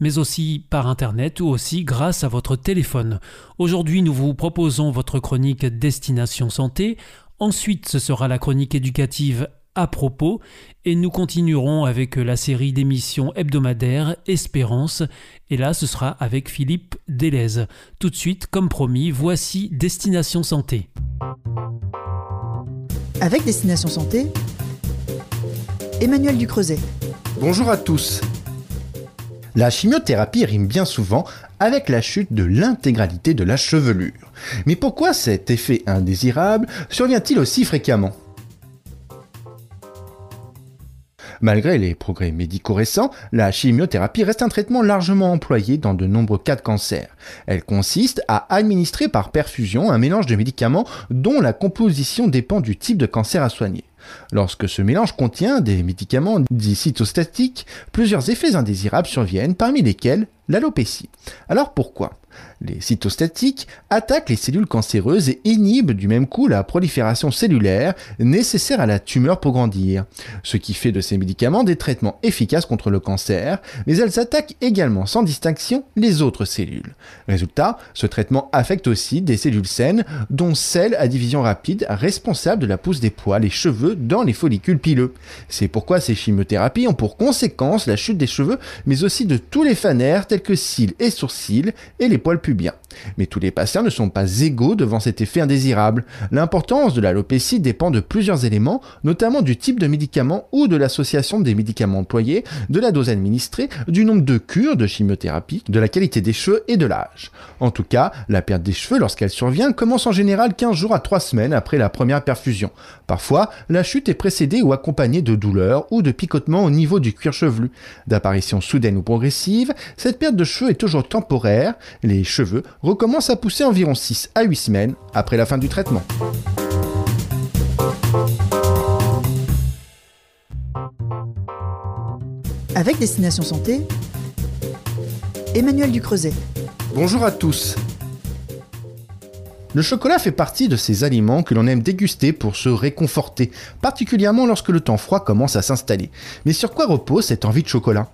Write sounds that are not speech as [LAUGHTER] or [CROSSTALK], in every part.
mais aussi par Internet ou aussi grâce à votre téléphone. Aujourd'hui, nous vous proposons votre chronique Destination Santé. Ensuite, ce sera la chronique éducative à propos et nous continuerons avec la série d'émissions hebdomadaires Espérance et là ce sera avec Philippe Delez. Tout de suite, comme promis, voici Destination Santé. Avec Destination Santé, Emmanuel Ducreuset. Bonjour à tous. La chimiothérapie rime bien souvent avec la chute de l'intégralité de la chevelure. Mais pourquoi cet effet indésirable survient-il aussi fréquemment? Malgré les progrès médicaux récents, la chimiothérapie reste un traitement largement employé dans de nombreux cas de cancer. Elle consiste à administrer par perfusion un mélange de médicaments dont la composition dépend du type de cancer à soigner. Lorsque ce mélange contient des médicaments dits cytostatiques, plusieurs effets indésirables surviennent, parmi lesquels l'alopécie. Alors pourquoi? Les cytostatiques attaquent les cellules cancéreuses et inhibent du même coup la prolifération cellulaire nécessaire à la tumeur pour grandir, ce qui fait de ces médicaments des traitements efficaces contre le cancer, mais elles attaquent également sans distinction les autres cellules. Résultat, ce traitement affecte aussi des cellules saines, dont celles à division rapide responsables de la pousse des poils et cheveux dans les follicules pileux. C'est pourquoi ces chimiothérapies ont pour conséquence la chute des cheveux, mais aussi de tous les fanères tels que cils et sourcils et les poils pubiens. Mais tous les patients ne sont pas égaux devant cet effet indésirable. L'importance de l'alopécie dépend de plusieurs éléments, notamment du type de médicament ou de l'association des médicaments employés, de la dose administrée, du nombre de cures de chimiothérapie, de la qualité des cheveux et de l'âge. En tout cas, la perte des cheveux, lorsqu'elle survient, commence en général 15 jours à 3 semaines après la première perfusion. Parfois, la chute est précédée ou accompagnée de douleurs ou de picotements au niveau du cuir chevelu. D'apparition soudaine ou progressive, cette perte de cheveux est toujours temporaire, les cheveux recommence à pousser environ 6 à 8 semaines après la fin du traitement. Avec Destination Santé, Emmanuel Ducreuset. Bonjour à tous. Le chocolat fait partie de ces aliments que l'on aime déguster pour se réconforter, particulièrement lorsque le temps froid commence à s'installer. Mais sur quoi repose cette envie de chocolat?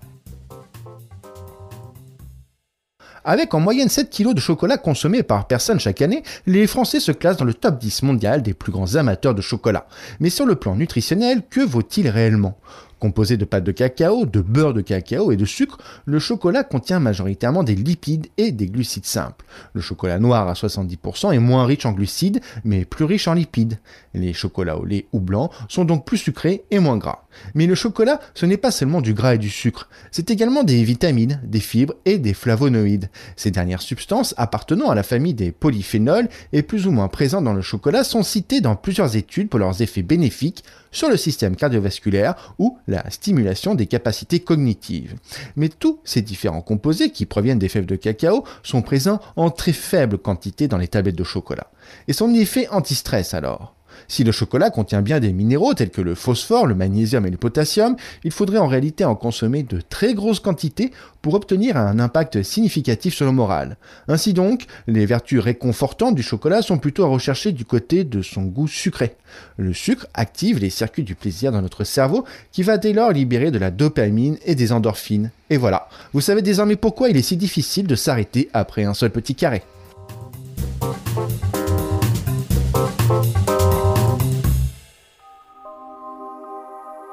Avec en moyenne 7 kg de chocolat consommés par personne chaque année, les Français se classent dans le top 10 mondial des plus grands amateurs de chocolat. Mais sur le plan nutritionnel, que vaut-il réellement? Composé de pâte de cacao, de beurre de cacao et de sucre, le chocolat contient majoritairement des lipides et des glucides simples. Le chocolat noir à 70% est moins riche en glucides, mais plus riche en lipides. Les chocolats au lait ou blanc sont donc plus sucrés et moins gras. Mais le chocolat, ce n'est pas seulement du gras et du sucre, c'est également des vitamines, des fibres et des flavonoïdes. Ces dernières substances, appartenant à la famille des polyphénols et plus ou moins présentes dans le chocolat, sont citées dans plusieurs études pour leurs effets bénéfiques sur le système cardiovasculaire ou la stimulation des capacités cognitives. Mais tous ces différents composés qui proviennent des fèves de cacao sont présents en très faible quantité dans les tablettes de chocolat. Et son effet anti-stress alors si le chocolat contient bien des minéraux tels que le phosphore, le magnésium et le potassium, il faudrait en réalité en consommer de très grosses quantités pour obtenir un impact significatif sur le moral. Ainsi donc, les vertus réconfortantes du chocolat sont plutôt à rechercher du côté de son goût sucré. Le sucre active les circuits du plaisir dans notre cerveau qui va dès lors libérer de la dopamine et des endorphines. Et voilà, vous savez désormais pourquoi il est si difficile de s'arrêter après un seul petit carré.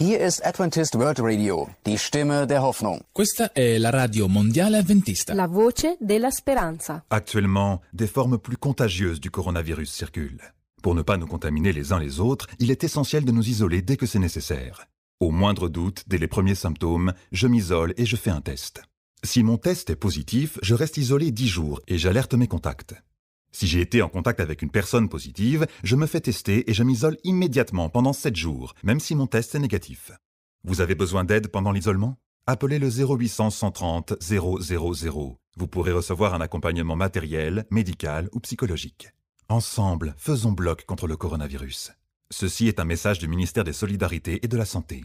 Hier ist Adventist World Radio, die Stimme der Hoffnung. Questa è la radio mondiale adventista. La voce della speranza. Actuellement, des formes plus contagieuses du coronavirus circulent. Pour ne pas nous contaminer les uns les autres, il est essentiel de nous isoler dès que c'est nécessaire. Au moindre doute, dès les premiers symptômes, je m'isole et je fais un test. Si mon test est positif, je reste isolé 10 jours et j'alerte mes contacts. Si j'ai été en contact avec une personne positive, je me fais tester et je m'isole immédiatement pendant 7 jours, même si mon test est négatif. Vous avez besoin d'aide pendant l'isolement? Appelez le 0800 130 000. Vous pourrez recevoir un accompagnement matériel, médical ou psychologique. Ensemble, faisons bloc contre le coronavirus. Ceci est un message du ministère des Solidarités et de la Santé.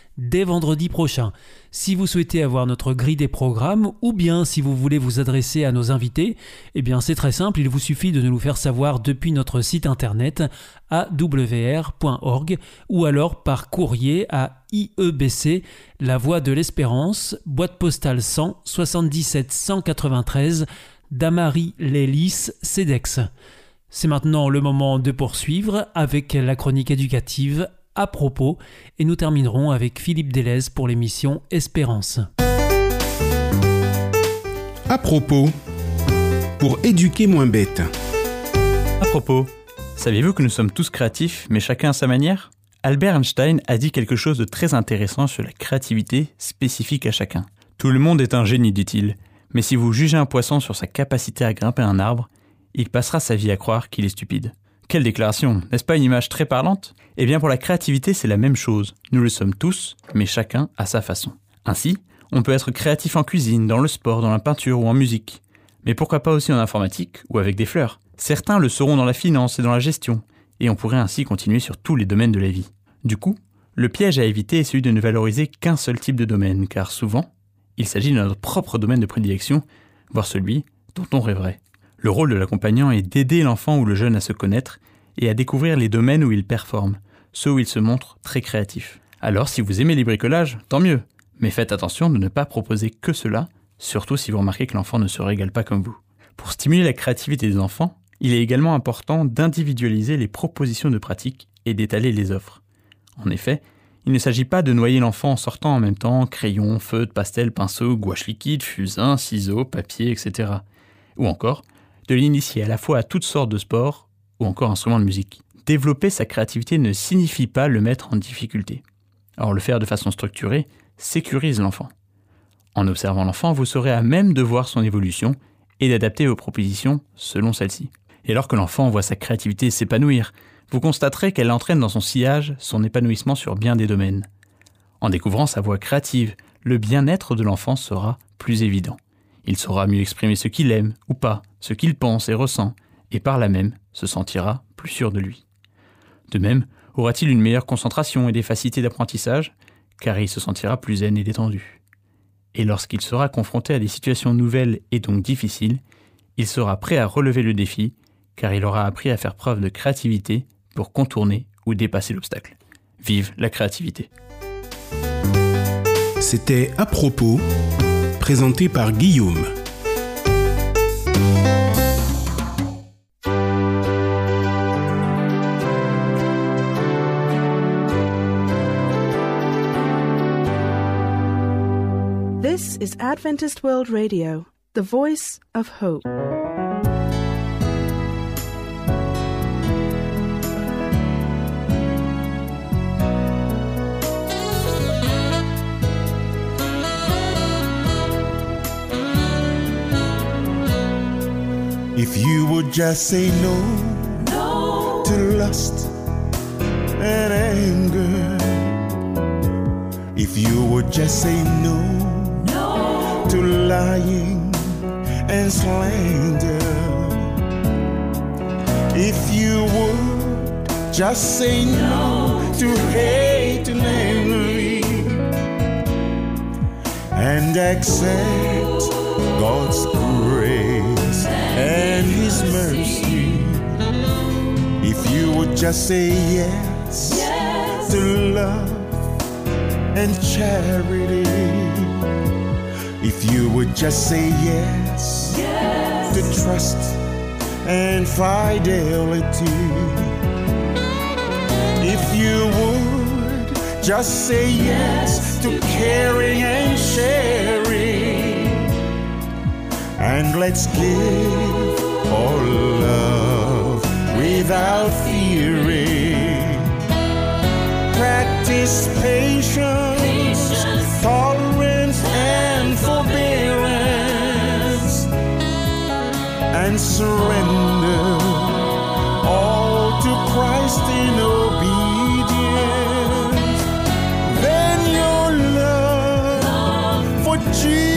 dès vendredi prochain. Si vous souhaitez avoir notre grille des programmes ou bien si vous voulez vous adresser à nos invités, eh bien c'est très simple, il vous suffit de nous faire savoir depuis notre site internet awr.org ou alors par courrier à IEBC, La Voix de l'Espérance, boîte postale 100 77 193 Damary Lélis, CEDEX. C'est maintenant le moment de poursuivre avec la chronique éducative à propos et nous terminerons avec Philippe Delez pour l'émission Espérance. À propos, pour éduquer moins bête. À propos, saviez-vous que nous sommes tous créatifs, mais chacun à sa manière? Albert Einstein a dit quelque chose de très intéressant sur la créativité spécifique à chacun. Tout le monde est un génie, dit-il, mais si vous jugez un poisson sur sa capacité à grimper un arbre, il passera sa vie à croire qu'il est stupide. Quelle déclaration N'est-ce pas une image très parlante? Eh bien pour la créativité c'est la même chose. Nous le sommes tous, mais chacun à sa façon. Ainsi, on peut être créatif en cuisine, dans le sport, dans la peinture ou en musique. Mais pourquoi pas aussi en informatique ou avec des fleurs? Certains le seront dans la finance et dans la gestion, et on pourrait ainsi continuer sur tous les domaines de la vie. Du coup, le piège à éviter est celui de ne valoriser qu'un seul type de domaine, car souvent, il s'agit de notre propre domaine de prédilection, voire celui dont on rêverait. Le rôle de l'accompagnant est d'aider l'enfant ou le jeune à se connaître et à découvrir les domaines où il performe, ceux où il se montre très créatif. Alors si vous aimez les bricolages, tant mieux, mais faites attention de ne pas proposer que cela, surtout si vous remarquez que l'enfant ne se régale pas comme vous. Pour stimuler la créativité des enfants, il est également important d'individualiser les propositions de pratique et d'étaler les offres. En effet, il ne s'agit pas de noyer l'enfant en sortant en même temps crayon, feutre, pastel, pinceau, gouache liquide, fusain, ciseaux, papier, etc. Ou encore, l'initier à la fois à toutes sortes de sports ou encore instruments de musique. Développer sa créativité ne signifie pas le mettre en difficulté. Or, le faire de façon structurée sécurise l'enfant. En observant l'enfant, vous serez à même de voir son évolution et d'adapter vos propositions selon celle-ci. Et alors que l'enfant voit sa créativité s'épanouir, vous constaterez qu'elle entraîne dans son sillage son épanouissement sur bien des domaines. En découvrant sa voix créative, le bien-être de l'enfant sera plus évident. Il saura mieux exprimer ce qu'il aime ou pas, ce qu'il pense et ressent, et par là même se sentira plus sûr de lui. De même, aura-t-il une meilleure concentration et des facilités d'apprentissage, car il se sentira plus zen et détendu. Et lorsqu'il sera confronté à des situations nouvelles et donc difficiles, il sera prêt à relever le défi, car il aura appris à faire preuve de créativité pour contourner ou dépasser l'obstacle. Vive la créativité. C'était à propos présenté par Guillaume. This is Adventist World Radio, the voice of hope. If you would just say no, no. to lust and anger, if you would just say no, no. to lying and slander, if you would just say no, no. to hate and envy, and accept God's grace and His mercy. If you would just say yes, to love and charity. If you would just say yes, to trust and fidelity. If you would just say yes to caring and sharing. And let's give all love without fearing. Practice patience, tolerance, and forbearance. And surrender all to Christ in obedience. Then your love for Jesus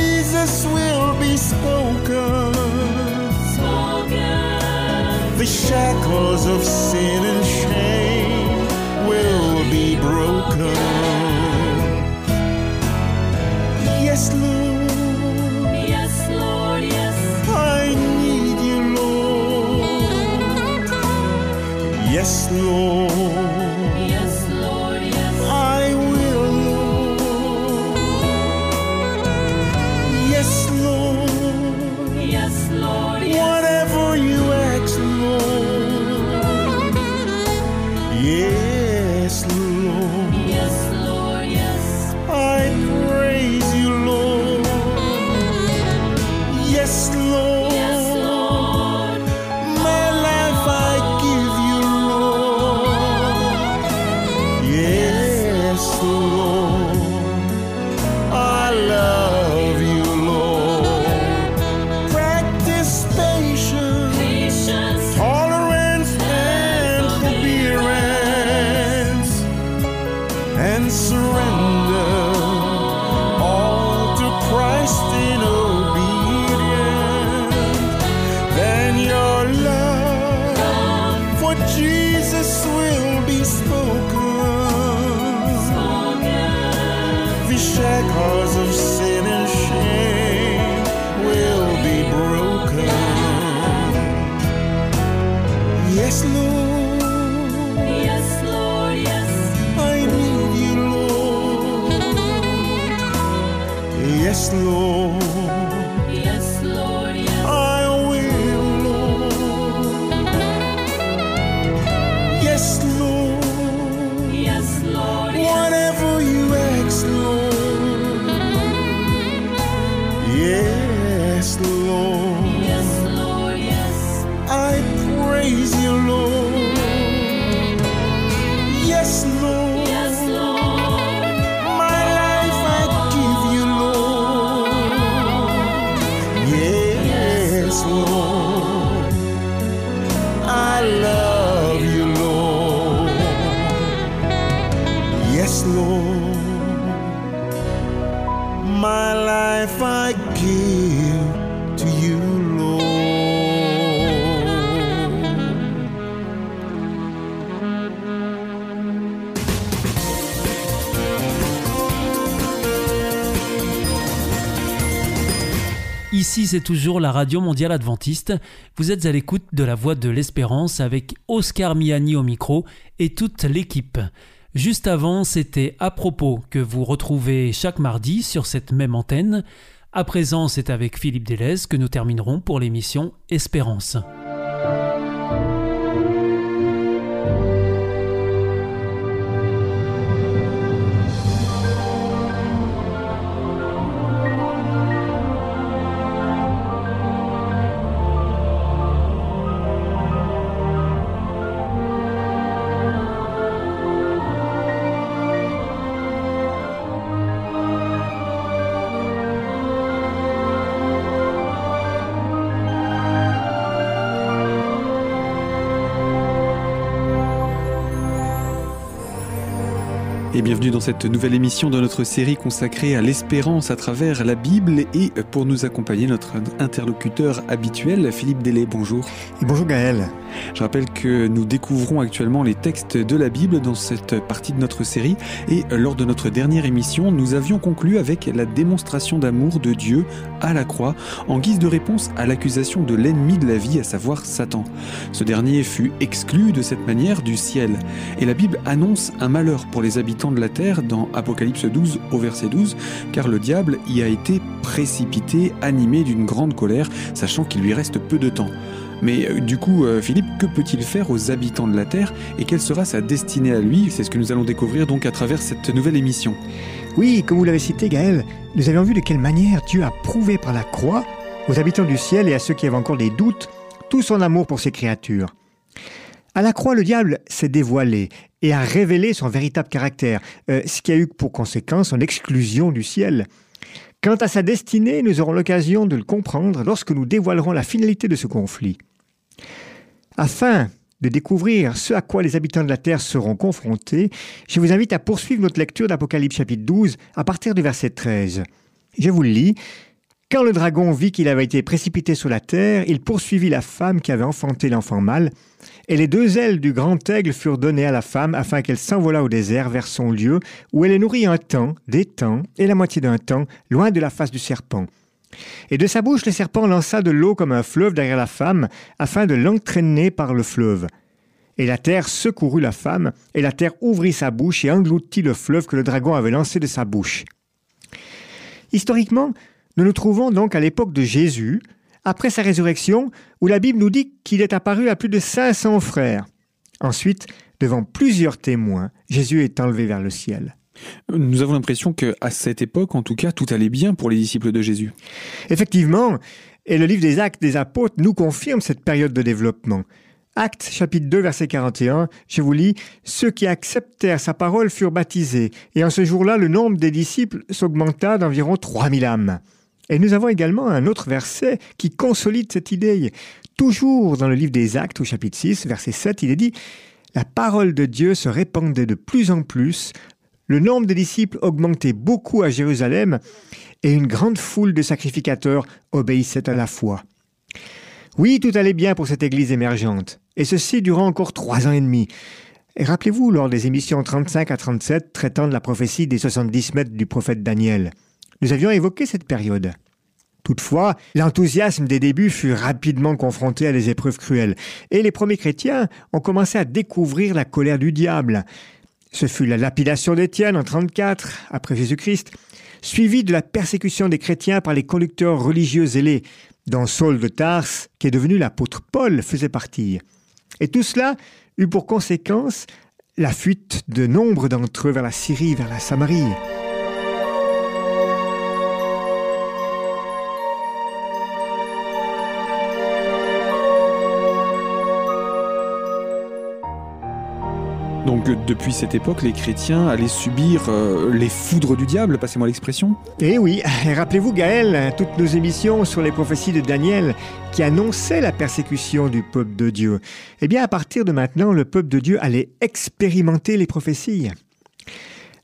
The shackles of sin and shame will be broken. Ici, c'est toujours la Radio Mondiale Adventiste. Vous êtes à l'écoute de la Voix de l'Espérance avec Oscar Miani au micro et toute l'équipe. Juste avant, c'était à propos que vous retrouvez chaque mardi sur cette même antenne. À présent, c'est avec Philippe Delez que nous terminerons pour l'émission Espérance. Et bienvenue dans cette nouvelle émission de notre série consacrée à l'espérance à travers la Bible. Et pour nous accompagner, notre interlocuteur habituel, Philippe Delay. Bonjour. Et bonjour Gaël. Je rappelle que nous découvrons actuellement les textes de la Bible dans cette partie de notre série. Et lors de notre dernière émission, nous avions conclu avec la démonstration d'amour de Dieu à la croix en guise de réponse à l'accusation de l'ennemi de la vie, à savoir Satan. Ce dernier fut exclu de cette manière du ciel. Et la Bible annonce un malheur pour les habitants de la terre dans Apocalypse 12 au verset 12, car le diable y a été précipité, animé d'une grande colère, sachant qu'il lui reste peu de temps. Mais euh, du coup, euh, Philippe, que peut-il faire aux habitants de la Terre et quelle sera sa destinée à lui? C'est ce que nous allons découvrir donc à travers cette nouvelle émission. Oui, comme vous l'avez cité Gaël, nous avions vu de quelle manière Dieu a prouvé par la croix aux habitants du ciel et à ceux qui avaient encore des doutes tout son amour pour ses créatures. À la croix, le diable s'est dévoilé et a révélé son véritable caractère, euh, ce qui a eu pour conséquence son exclusion du ciel. Quant à sa destinée, nous aurons l'occasion de le comprendre lorsque nous dévoilerons la finalité de ce conflit. Afin de découvrir ce à quoi les habitants de la Terre seront confrontés, je vous invite à poursuivre notre lecture d'Apocalypse chapitre 12 à partir du verset 13. Je vous le lis. Quand le dragon vit qu'il avait été précipité sur la terre, il poursuivit la femme qui avait enfanté l'enfant mâle, et les deux ailes du grand aigle furent données à la femme afin qu'elle s'envolât au désert vers son lieu, où elle est nourrie un temps, des temps, et la moitié d'un temps, loin de la face du serpent. Et de sa bouche le serpent lança de l'eau comme un fleuve derrière la femme, afin de l'entraîner par le fleuve. Et la terre secourut la femme, et la terre ouvrit sa bouche et engloutit le fleuve que le dragon avait lancé de sa bouche. Historiquement, nous nous trouvons donc à l'époque de Jésus, après sa résurrection, où la Bible nous dit qu'il est apparu à plus de 500 frères. Ensuite, devant plusieurs témoins, Jésus est enlevé vers le ciel. Nous avons l'impression que à cette époque, en tout cas, tout allait bien pour les disciples de Jésus. Effectivement, et le livre des Actes des Apôtres nous confirme cette période de développement. Actes chapitre 2 verset 41, je vous lis, Ceux qui acceptèrent sa parole furent baptisés, et en ce jour-là le nombre des disciples s'augmenta d'environ 3000 âmes. Et nous avons également un autre verset qui consolide cette idée. Toujours dans le livre des Actes au chapitre 6 verset 7, il est dit, La parole de Dieu se répandait de plus en plus, le nombre des disciples augmentait beaucoup à Jérusalem, et une grande foule de sacrificateurs obéissait à la foi. Oui, tout allait bien pour cette église émergente, et ceci durant encore trois ans et demi. Et rappelez-vous, lors des émissions 35 à 37 traitant de la prophétie des 70 mètres du prophète Daniel, nous avions évoqué cette période. Toutefois, l'enthousiasme des débuts fut rapidement confronté à des épreuves cruelles, et les premiers chrétiens ont commencé à découvrir la colère du diable. Ce fut la lapidation d'Étienne en 34 après Jésus-Christ, suivie de la persécution des chrétiens par les conducteurs religieux zélés, dont Saul de Tarse, qui est devenu l'apôtre Paul, faisait partie. Et tout cela eut pour conséquence la fuite de nombre d'entre eux vers la Syrie, vers la Samarie. Donc euh, depuis cette époque, les chrétiens allaient subir euh, les foudres du diable, passez-moi l'expression. Eh oui, [LAUGHS] rappelez-vous Gaël, toutes nos émissions sur les prophéties de Daniel qui annonçaient la persécution du peuple de Dieu. Eh bien à partir de maintenant, le peuple de Dieu allait expérimenter les prophéties.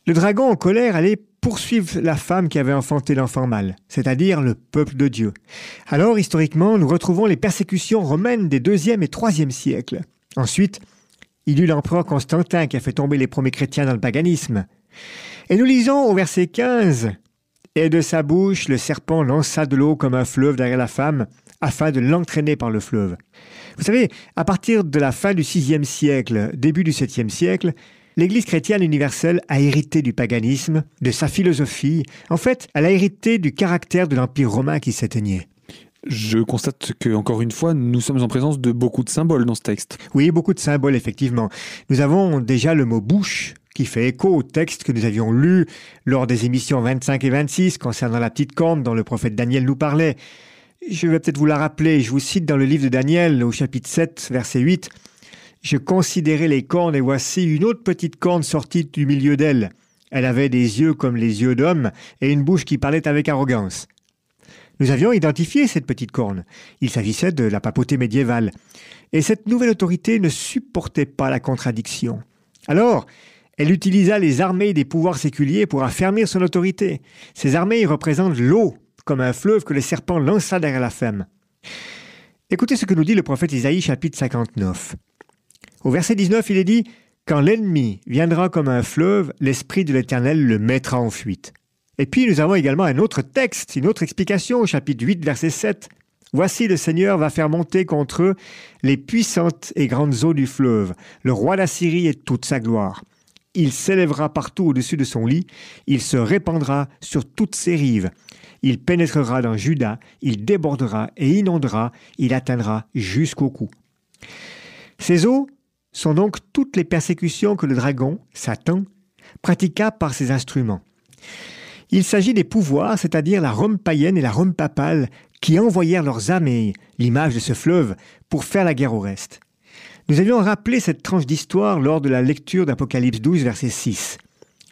Le dragon en colère allait poursuivre la femme qui avait enfanté l'enfant mâle, c'est-à-dire le peuple de Dieu. Alors historiquement, nous retrouvons les persécutions romaines des 2e et 3e siècles. Ensuite, il eut l'empereur Constantin qui a fait tomber les premiers chrétiens dans le paganisme. Et nous lisons au verset 15 Et de sa bouche le serpent lança de l'eau comme un fleuve derrière la femme, afin de l'entraîner par le fleuve. Vous savez, à partir de la fin du VIe siècle, début du VIIe siècle, l'Église chrétienne universelle a hérité du paganisme, de sa philosophie. En fait, elle a hérité du caractère de l'Empire romain qui s'éteignait. Je constate que, encore une fois, nous sommes en présence de beaucoup de symboles dans ce texte. Oui, beaucoup de symboles, effectivement. Nous avons déjà le mot bouche qui fait écho au texte que nous avions lu lors des émissions 25 et 26 concernant la petite corne dont le prophète Daniel nous parlait. Je vais peut-être vous la rappeler, je vous cite dans le livre de Daniel au chapitre 7, verset 8. Je considérais les cornes et voici une autre petite corne sortie du milieu d'elle. Elle avait des yeux comme les yeux d'homme et une bouche qui parlait avec arrogance. Nous avions identifié cette petite corne. Il s'agissait de la papauté médiévale. Et cette nouvelle autorité ne supportait pas la contradiction. Alors, Elle utilisa les armées des pouvoirs séculiers pour affermir son autorité. Ces armées représentent l'eau, comme un fleuve que le serpent lança derrière la femme. Écoutez ce que nous dit le prophète Isaïe chapitre 59. Au verset 19, il est dit Quand l'ennemi viendra comme un fleuve, l'Esprit de l'Éternel le mettra en fuite. Et puis nous avons également un autre texte, une autre explication au chapitre 8, verset 7. Voici le Seigneur va faire monter contre eux les puissantes et grandes eaux du fleuve, le roi d'Assyrie et toute sa gloire. Il s'élèvera partout au-dessus de son lit, il se répandra sur toutes ses rives. Il pénétrera dans Juda, il débordera et inondera, il atteindra jusqu'au cou. Ces eaux sont donc toutes les persécutions que le dragon, Satan, pratiqua par ses instruments. Il s'agit des pouvoirs, c'est-à-dire la Rome païenne et la Rome papale, qui envoyèrent leurs armées, l'image de ce fleuve, pour faire la guerre au reste. Nous avions rappelé cette tranche d'histoire lors de la lecture d'Apocalypse 12, verset 6.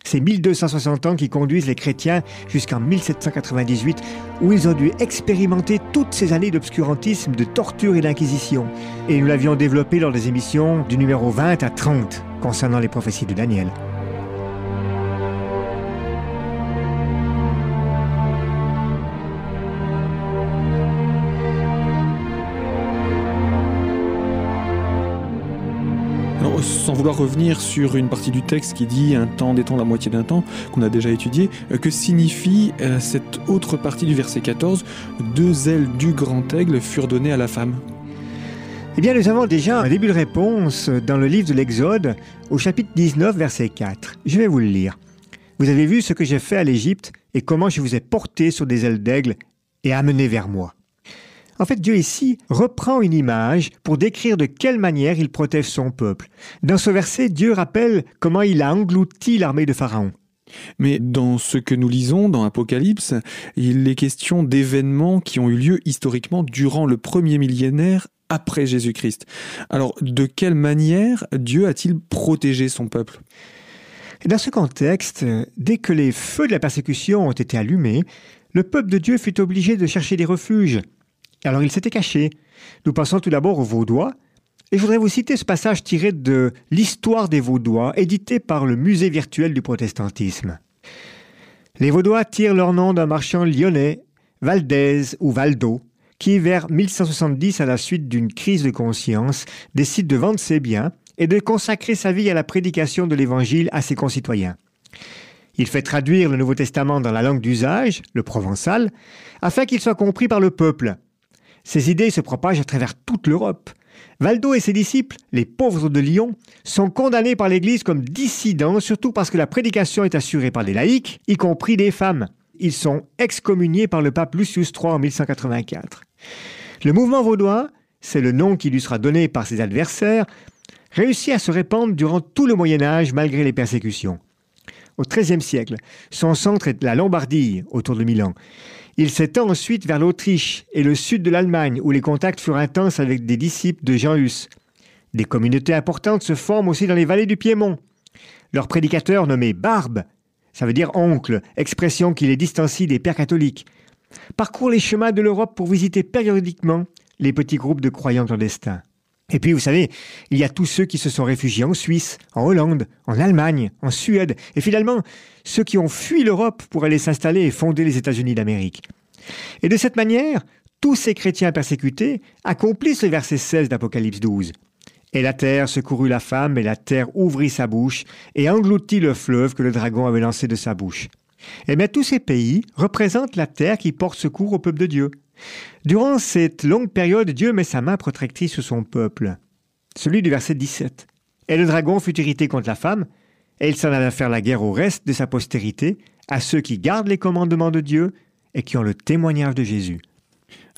C'est 1260 ans qui conduisent les chrétiens jusqu'en 1798, où ils ont dû expérimenter toutes ces années d'obscurantisme, de torture et d'inquisition. Et nous l'avions développé lors des émissions du numéro 20 à 30 concernant les prophéties de Daniel. Sans vouloir revenir sur une partie du texte qui dit un temps d'étant la moitié d'un temps, qu'on a déjà étudié, euh, que signifie euh, cette autre partie du verset 14 Deux ailes du grand aigle furent données à la femme Eh bien, nous avons déjà un début de réponse dans le livre de l'Exode, au chapitre 19, verset 4. Je vais vous le lire. Vous avez vu ce que j'ai fait à l'Égypte et comment je vous ai porté sur des ailes d'aigle et amené vers moi. En fait, Dieu ici reprend une image pour décrire de quelle manière il protège son peuple. Dans ce verset, Dieu rappelle comment il a englouti l'armée de Pharaon. Mais dans ce que nous lisons dans Apocalypse, il est question d'événements qui ont eu lieu historiquement durant le premier millénaire après Jésus-Christ. Alors, de quelle manière Dieu a-t-il protégé son peuple? Et Dans ce contexte, dès que les feux de la persécution ont été allumés, le peuple de Dieu fut obligé de chercher des refuges. Alors il s'était caché. Nous passons tout d'abord aux Vaudois. Et je voudrais vous citer ce passage tiré de L'histoire des Vaudois, édité par le Musée virtuel du protestantisme. Les Vaudois tirent leur nom d'un marchand lyonnais, Valdez ou Valdo, qui, vers 1170, à la suite d'une crise de conscience, décide de vendre ses biens et de consacrer sa vie à la prédication de l'Évangile à ses concitoyens. Il fait traduire le Nouveau Testament dans la langue d'usage, le provençal, afin qu'il soit compris par le peuple. Ces idées se propagent à travers toute l'Europe. Valdo et ses disciples, les pauvres de Lyon, sont condamnés par l'Église comme dissidents, surtout parce que la prédication est assurée par des laïcs, y compris des femmes. Ils sont excommuniés par le pape Lucius III en 1184. Le mouvement vaudois, c'est le nom qui lui sera donné par ses adversaires, réussit à se répandre durant tout le Moyen Âge malgré les persécutions. Au XIIIe siècle, son centre est la Lombardie, autour de Milan. Il s'étend ensuite vers l'Autriche et le sud de l'Allemagne, où les contacts furent intenses avec des disciples de Jean Hus. Des communautés importantes se forment aussi dans les vallées du Piémont. Leur prédicateur nommé Barbe, ça veut dire oncle, expression qui les distancie des pères catholiques, parcourt les chemins de l'Europe pour visiter périodiquement les petits groupes de croyants clandestins. Et puis, vous savez, il y a tous ceux qui se sont réfugiés en Suisse, en Hollande, en Allemagne, en Suède, et finalement, ceux qui ont fui l'Europe pour aller s'installer et fonder les États-Unis d'Amérique. Et de cette manière, tous ces chrétiens persécutés accomplissent le verset 16 d'Apocalypse 12. Et la terre secourut la femme, et la terre ouvrit sa bouche, et engloutit le fleuve que le dragon avait lancé de sa bouche. Et bien tous ces pays représentent la terre qui porte secours au peuple de Dieu. Durant cette longue période, Dieu met sa main protectrice sur son peuple. Celui du verset 17. Et le dragon fut irrité contre la femme, et il s'en alla faire la guerre au reste de sa postérité, à ceux qui gardent les commandements de Dieu et qui ont le témoignage de Jésus.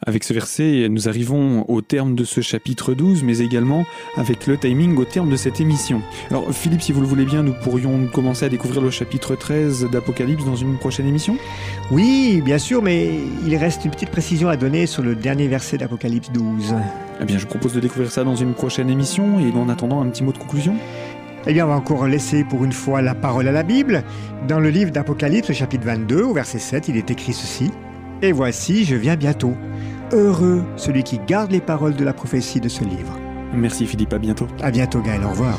Avec ce verset, nous arrivons au terme de ce chapitre 12, mais également avec le timing au terme de cette émission. Alors Philippe, si vous le voulez bien, nous pourrions commencer à découvrir le chapitre 13 d'Apocalypse dans une prochaine émission? Oui, bien sûr, mais il reste une petite précision à donner sur le dernier verset d'Apocalypse 12. Eh bien, je propose de découvrir ça dans une prochaine émission, et en attendant, un petit mot de conclusion eh bien, on va encore laisser pour une fois la parole à la Bible. Dans le livre d'Apocalypse, chapitre 22, au verset 7, il est écrit ceci. Et voici, je viens bientôt. Heureux celui qui garde les paroles de la prophétie de ce livre. Merci Philippe, à bientôt. À bientôt Gaël, au revoir.